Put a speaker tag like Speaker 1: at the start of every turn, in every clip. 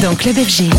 Speaker 1: Dans Club FG.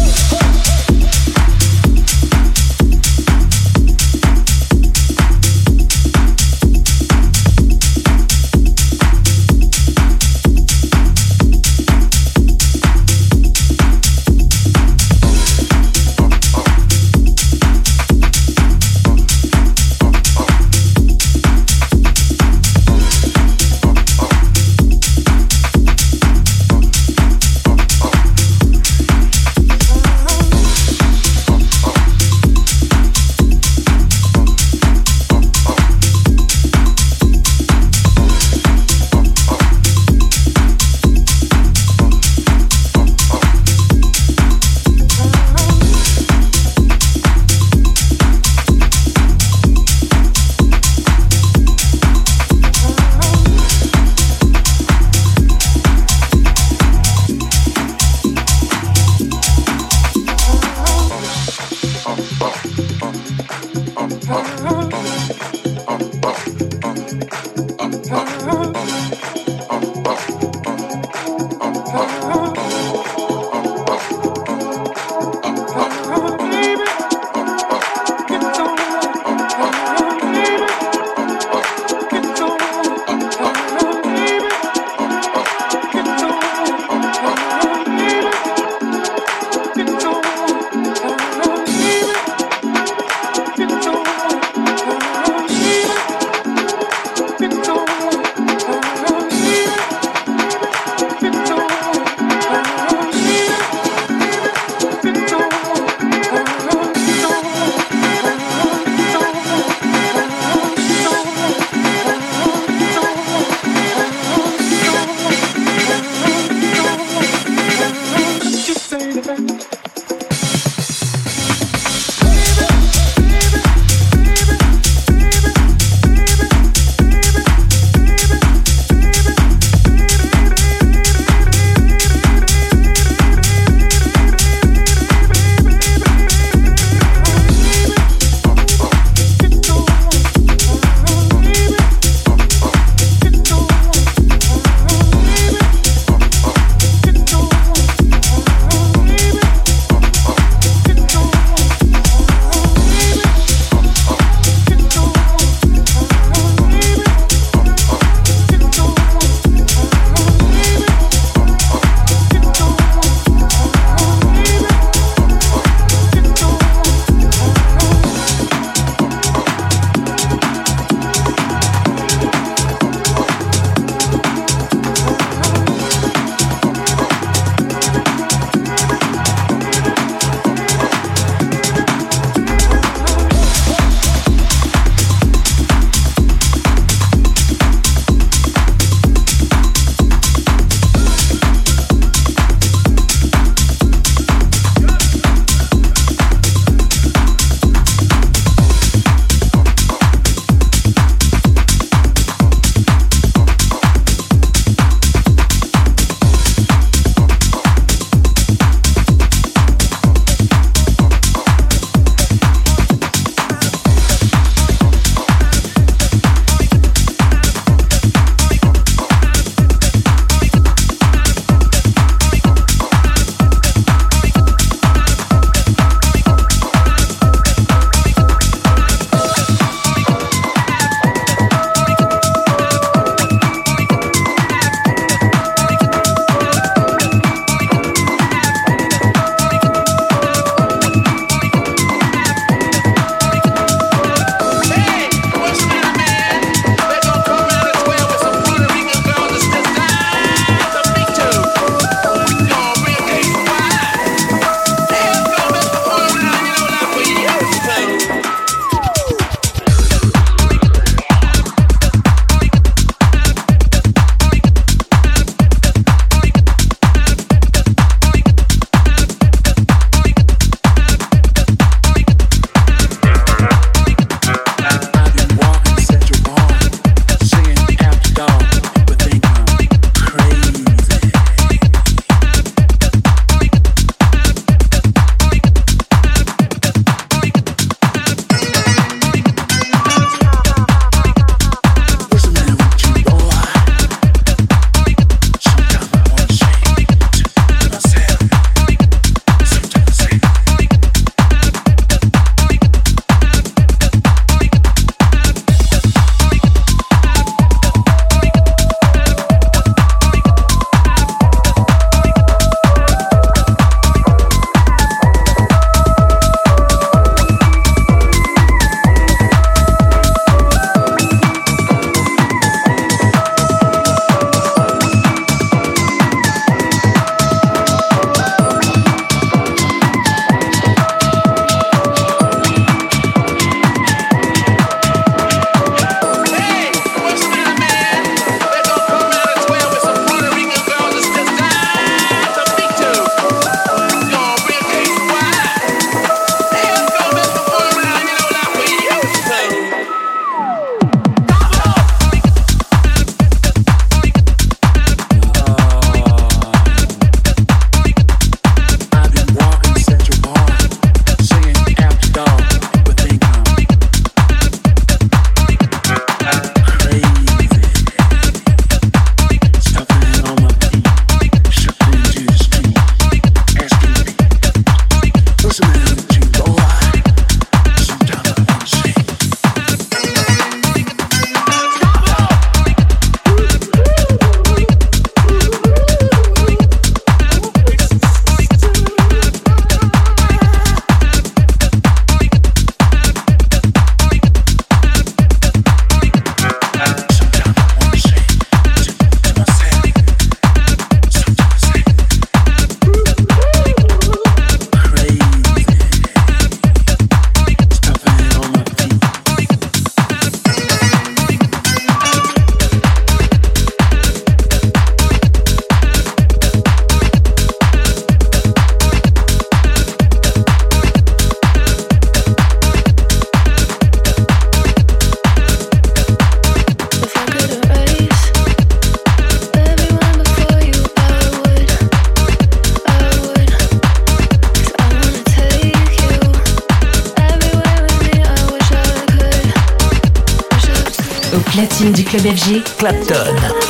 Speaker 1: FG.
Speaker 2: Clapton.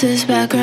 Speaker 3: boxes
Speaker 1: back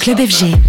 Speaker 1: Club FG.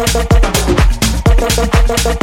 Speaker 4: バカバカバ
Speaker 1: カ。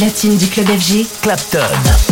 Speaker 1: Platine du club FG,
Speaker 5: Clapton.